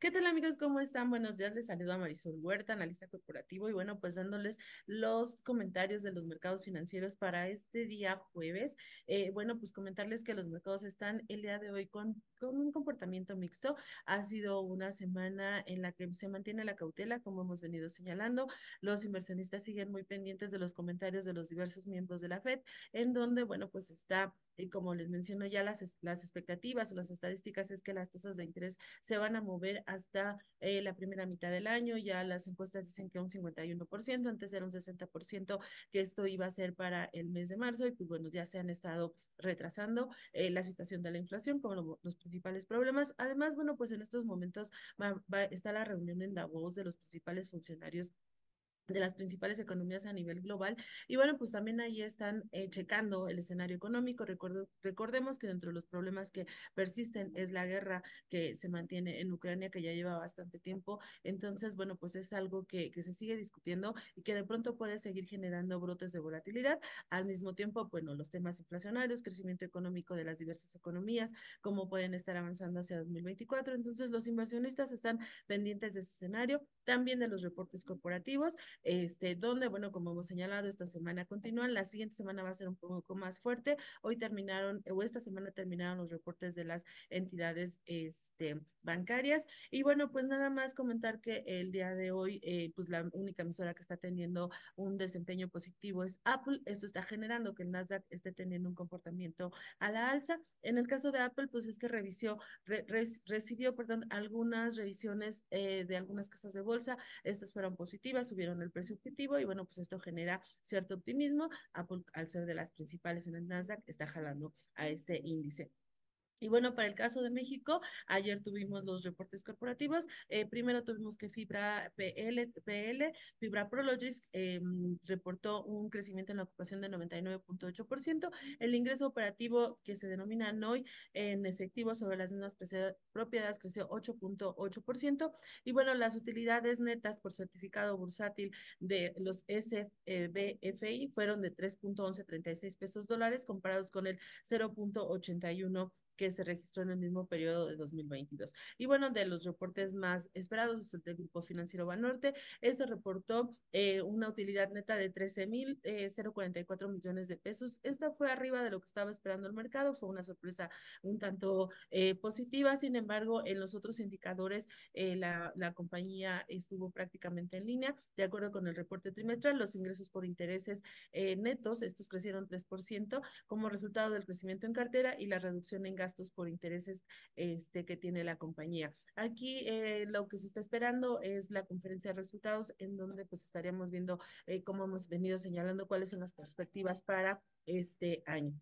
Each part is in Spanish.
¿Qué tal amigos? ¿Cómo están? Buenos días, les saluda Marisol Huerta, analista corporativo y bueno, pues dándoles los comentarios de los mercados financieros para este día jueves. Eh, bueno, pues comentarles que los mercados están el día de hoy con, un comportamiento mixto. Ha sido una semana en la que se mantiene la cautela, como hemos venido señalando. Los inversionistas siguen muy pendientes de los comentarios de los diversos miembros de la FED, en donde, bueno, pues está, y como les menciono ya, las, las expectativas o las estadísticas es que las tasas de interés se van a mover hasta eh, la primera mitad del año. Ya las encuestas dicen que un 51%, antes era un 60% que esto iba a ser para el mes de marzo y pues bueno, ya se han estado retrasando eh, la situación de la inflación como lo, los principales problemas. Además, bueno, pues en estos momentos va, va, está la reunión en Davos de los principales funcionarios de las principales economías a nivel global. Y bueno, pues también ahí están eh, checando el escenario económico. Recuerdo, recordemos que dentro de los problemas que persisten es la guerra que se mantiene en Ucrania, que ya lleva bastante tiempo. Entonces, bueno, pues es algo que, que se sigue discutiendo y que de pronto puede seguir generando brotes de volatilidad. Al mismo tiempo, bueno, los temas inflacionarios, crecimiento económico de las diversas economías, cómo pueden estar avanzando hacia 2024. Entonces, los inversionistas están pendientes de ese escenario, también de los reportes corporativos este, donde, bueno, como hemos señalado, esta semana continúan, la siguiente semana va a ser un poco más fuerte. Hoy terminaron, o esta semana terminaron los reportes de las entidades este, bancarias. Y bueno, pues nada más comentar que el día de hoy, eh, pues la única emisora que está teniendo un desempeño positivo es Apple. Esto está generando que el Nasdaq esté teniendo un comportamiento a la alza. En el caso de Apple, pues es que revisó, re, recibió, perdón, algunas revisiones eh, de algunas casas de bolsa. Estas fueron positivas, subieron el precio objetivo y bueno, pues esto genera cierto optimismo. Apple, al ser de las principales en el Nasdaq, está jalando a este índice. Y bueno, para el caso de México, ayer tuvimos los reportes corporativos. Eh, primero tuvimos que Fibra PL, PL Fibra Prologis eh, reportó un crecimiento en la ocupación de 99.8%. El ingreso operativo que se denomina NOI en efectivo sobre las mismas propiedades creció 8.8%. Y bueno, las utilidades netas por certificado bursátil de los SBFI fueron de 3.1136 pesos dólares comparados con el 0.81 que se registró en el mismo periodo de 2022. Y bueno, de los reportes más esperados es el del Grupo Financiero Banorte. Este reportó eh, una utilidad neta de 13.044 eh, millones de pesos. Esta fue arriba de lo que estaba esperando el mercado, fue una sorpresa un tanto eh, positiva. Sin embargo, en los otros indicadores, eh, la, la compañía estuvo prácticamente en línea. De acuerdo con el reporte trimestral, los ingresos por intereses netos, estos crecieron 3% como resultado del crecimiento en cartera y la reducción en gastos por intereses este, que tiene la compañía. Aquí eh, lo que se está esperando es la conferencia de resultados en donde pues estaríamos viendo eh, cómo hemos venido señalando cuáles son las perspectivas para este año.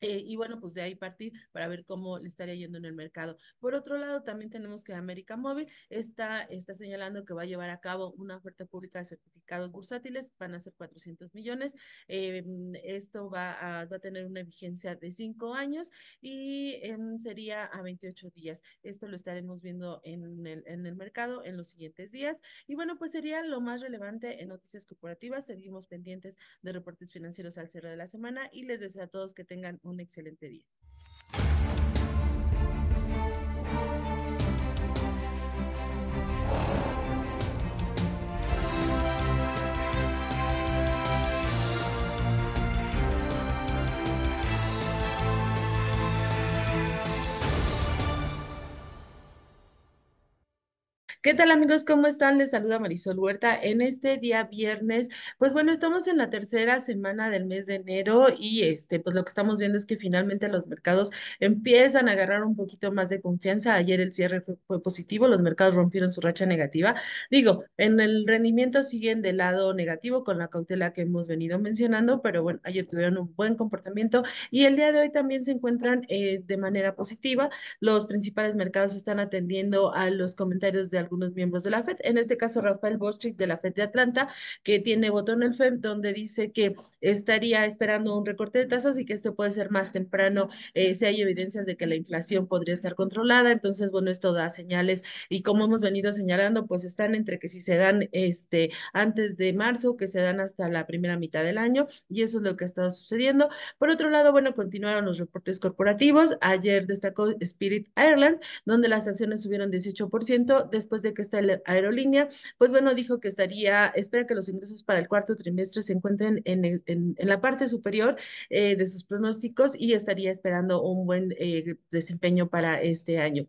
Eh, y bueno, pues de ahí partir para ver cómo le estaría yendo en el mercado. Por otro lado, también tenemos que América Móvil está, está señalando que va a llevar a cabo una oferta pública de certificados bursátiles, van a ser 400 millones. Eh, esto va a, va a tener una vigencia de cinco años y eh, sería a 28 días. Esto lo estaremos viendo en el, en el mercado en los siguientes días. Y bueno, pues sería lo más relevante en noticias corporativas. Seguimos pendientes de reportes financieros al cierre de la semana y les deseo a todos que tengan un excelente día. ¿Qué tal amigos? ¿Cómo están? Les saluda Marisol Huerta. En este día viernes, pues bueno, estamos en la tercera semana del mes de enero y este, pues lo que estamos viendo es que finalmente los mercados empiezan a agarrar un poquito más de confianza. Ayer el cierre fue, fue positivo, los mercados rompieron su racha negativa. Digo, en el rendimiento siguen del lado negativo con la cautela que hemos venido mencionando, pero bueno, ayer tuvieron un buen comportamiento y el día de hoy también se encuentran eh, de manera positiva. Los principales mercados están atendiendo a los comentarios de algunos miembros de la FED, en este caso Rafael Boschik de la FED de Atlanta, que tiene voto en el FED donde dice que estaría esperando un recorte de tasas y que esto puede ser más temprano eh, si hay evidencias de que la inflación podría estar controlada. Entonces, bueno, esto da señales y como hemos venido señalando, pues están entre que si se dan este antes de marzo, que se dan hasta la primera mitad del año y eso es lo que ha estado sucediendo. Por otro lado, bueno, continuaron los reportes corporativos. Ayer destacó Spirit Airlines, donde las acciones subieron 18% después de que esta aerolínea, pues bueno, dijo que estaría, espera que los ingresos para el cuarto trimestre se encuentren en, en, en la parte superior eh, de sus pronósticos y estaría esperando un buen eh, desempeño para este año.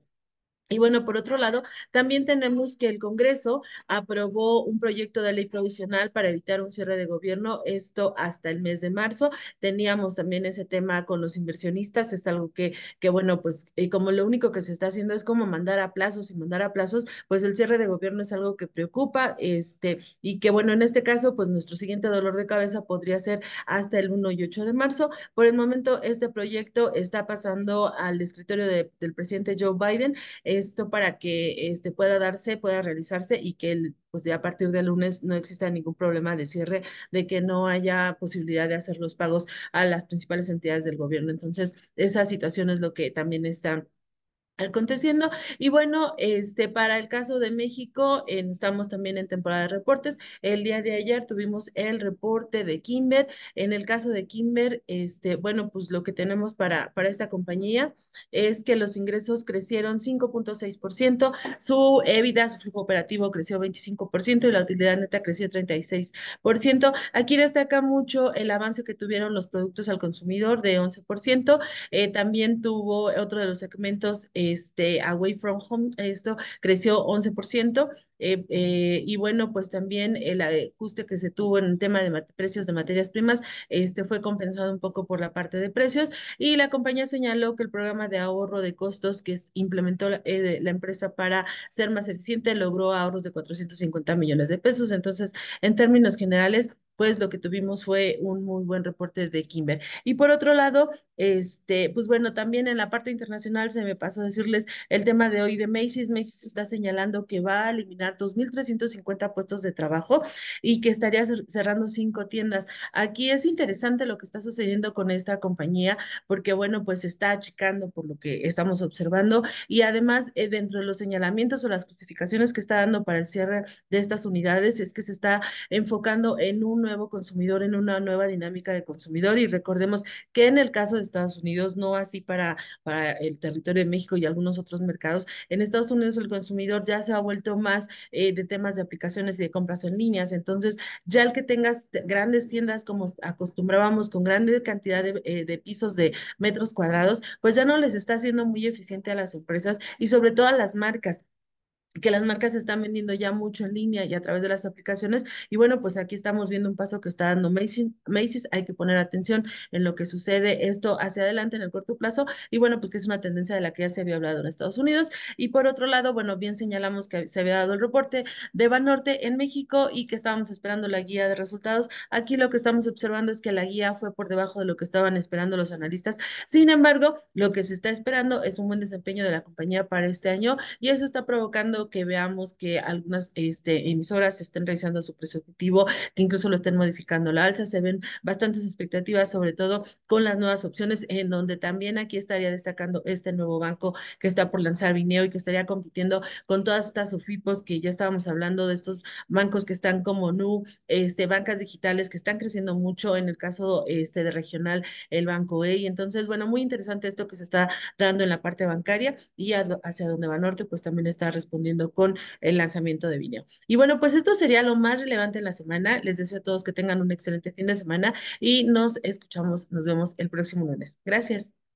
Y bueno, por otro lado, también tenemos que el Congreso aprobó un proyecto de ley provisional para evitar un cierre de gobierno, esto hasta el mes de marzo. Teníamos también ese tema con los inversionistas, es algo que, que bueno, pues y como lo único que se está haciendo es como mandar a plazos y mandar a plazos, pues el cierre de gobierno es algo que preocupa, este, y que bueno, en este caso, pues nuestro siguiente dolor de cabeza podría ser hasta el 1 y 8 de marzo. Por el momento, este proyecto está pasando al escritorio de, del presidente Joe Biden esto para que este, pueda darse, pueda realizarse y que el, pues ya a partir del lunes no exista ningún problema de cierre, de que no haya posibilidad de hacer los pagos a las principales entidades del gobierno. Entonces, esa situación es lo que también está aconteciendo. Y bueno, este, para el caso de México, estamos también en temporada de reportes. El día de ayer tuvimos el reporte de Kimber. En el caso de Kimber, este, bueno, pues lo que tenemos para, para esta compañía es que los ingresos crecieron 5.6%, su EBITDA, su flujo operativo creció 25% y la utilidad neta creció 36%. Aquí destaca mucho el avance que tuvieron los productos al consumidor de 11%. Eh, también tuvo otro de los segmentos, eh, este, Away from Home, esto creció 11%, eh, eh, y bueno, pues también el ajuste que se tuvo en el tema de precios de materias primas, este fue compensado un poco por la parte de precios, y la compañía señaló que el programa de ahorro de costos que implementó la, eh, la empresa para ser más eficiente logró ahorros de 450 millones de pesos, entonces, en términos generales, pues lo que tuvimos fue un muy buen reporte de Kimber. Y por otro lado, este, pues bueno, también en la parte internacional se me pasó a decirles el tema de hoy de Macy's. Macy's está señalando que va a eliminar 2.350 puestos de trabajo y que estaría cerrando cinco tiendas. Aquí es interesante lo que está sucediendo con esta compañía porque, bueno, pues está achicando por lo que estamos observando y además eh, dentro de los señalamientos o las justificaciones que está dando para el cierre de estas unidades es que se está enfocando en un nuevo consumidor, en una nueva dinámica de consumidor. Y recordemos que en el caso de Estados Unidos, no así para, para el territorio de México y algunos otros mercados, en Estados Unidos el consumidor ya se ha vuelto más eh, de temas de aplicaciones y de compras en líneas. Entonces, ya el que tengas grandes tiendas como acostumbrábamos con grande cantidad de, eh, de pisos de metros cuadrados, pues ya no les está haciendo muy eficiente a las empresas y sobre todo a las marcas que las marcas están vendiendo ya mucho en línea y a través de las aplicaciones. Y bueno, pues aquí estamos viendo un paso que está dando Macy's. Macy's. Hay que poner atención en lo que sucede esto hacia adelante en el corto plazo. Y bueno, pues que es una tendencia de la que ya se había hablado en Estados Unidos. Y por otro lado, bueno, bien señalamos que se había dado el reporte de Banorte en México y que estábamos esperando la guía de resultados. Aquí lo que estamos observando es que la guía fue por debajo de lo que estaban esperando los analistas. Sin embargo, lo que se está esperando es un buen desempeño de la compañía para este año y eso está provocando que veamos que algunas este, emisoras estén realizando su precio objetivo, que incluso lo estén modificando la alza. Se ven bastantes expectativas, sobre todo con las nuevas opciones, en donde también aquí estaría destacando este nuevo banco que está por lanzar Vineo y que estaría compitiendo con todas estas UFIPOS que ya estábamos hablando de estos bancos que están como NU, este, bancas digitales que están creciendo mucho, en el caso este, de regional, el Banco E. Y entonces, bueno, muy interesante esto que se está dando en la parte bancaria y hacia donde va Norte, pues también está con el lanzamiento de video. Y bueno, pues esto sería lo más relevante en la semana. Les deseo a todos que tengan un excelente fin de semana y nos escuchamos, nos vemos el próximo lunes. Gracias.